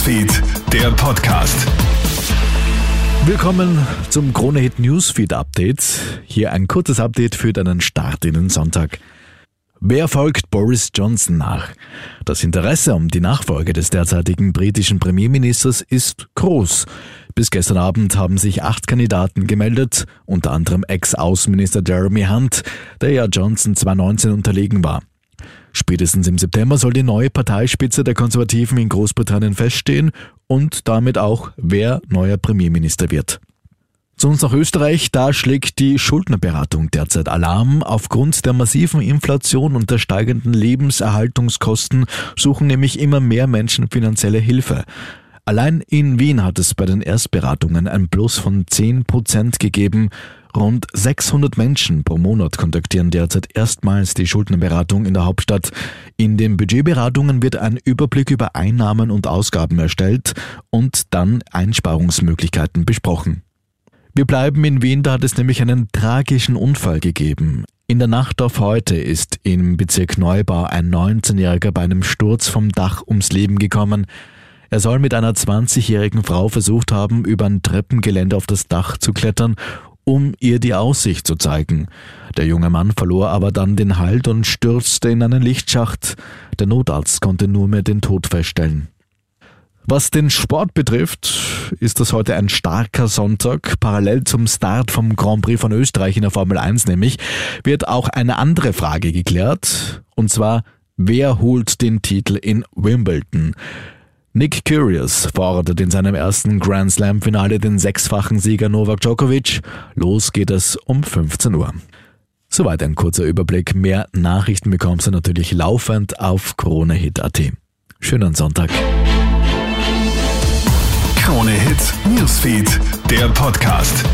Newsfeed, der Podcast. Willkommen zum Krone Hit Newsfeed Update. Hier ein kurzes Update für deinen Start in den Sonntag. Wer folgt Boris Johnson nach? Das Interesse um die Nachfolge des derzeitigen britischen Premierministers ist groß. Bis gestern Abend haben sich acht Kandidaten gemeldet, unter anderem Ex-Außenminister Jeremy Hunt, der ja Johnson 2019 unterlegen war. Spätestens im September soll die neue Parteispitze der Konservativen in Großbritannien feststehen und damit auch, wer neuer Premierminister wird. Zu uns nach Österreich, da schlägt die Schuldnerberatung derzeit Alarm. Aufgrund der massiven Inflation und der steigenden Lebenserhaltungskosten suchen nämlich immer mehr Menschen finanzielle Hilfe. Allein in Wien hat es bei den Erstberatungen ein Plus von 10 Prozent gegeben. Rund 600 Menschen pro Monat kontaktieren derzeit erstmals die Schuldnerberatung in der Hauptstadt. In den Budgetberatungen wird ein Überblick über Einnahmen und Ausgaben erstellt und dann Einsparungsmöglichkeiten besprochen. Wir bleiben in Wien, da hat es nämlich einen tragischen Unfall gegeben. In der Nacht auf heute ist im Bezirk Neubau ein 19-Jähriger bei einem Sturz vom Dach ums Leben gekommen. Er soll mit einer 20-jährigen Frau versucht haben, über ein Treppengelände auf das Dach zu klettern, um ihr die Aussicht zu zeigen. Der junge Mann verlor aber dann den Halt und stürzte in einen Lichtschacht. Der Notarzt konnte nur mehr den Tod feststellen. Was den Sport betrifft, ist das heute ein starker Sonntag. Parallel zum Start vom Grand Prix von Österreich in der Formel 1 nämlich, wird auch eine andere Frage geklärt. Und zwar, wer holt den Titel in Wimbledon? Nick Curious fordert in seinem ersten Grand Slam Finale den sechsfachen Sieger Novak Djokovic. Los geht es um 15 Uhr. Soweit ein kurzer Überblick. Mehr Nachrichten bekommst du natürlich laufend auf KroneHit.at. Schönen Sonntag. Krone Hit Newsfeed, der Podcast.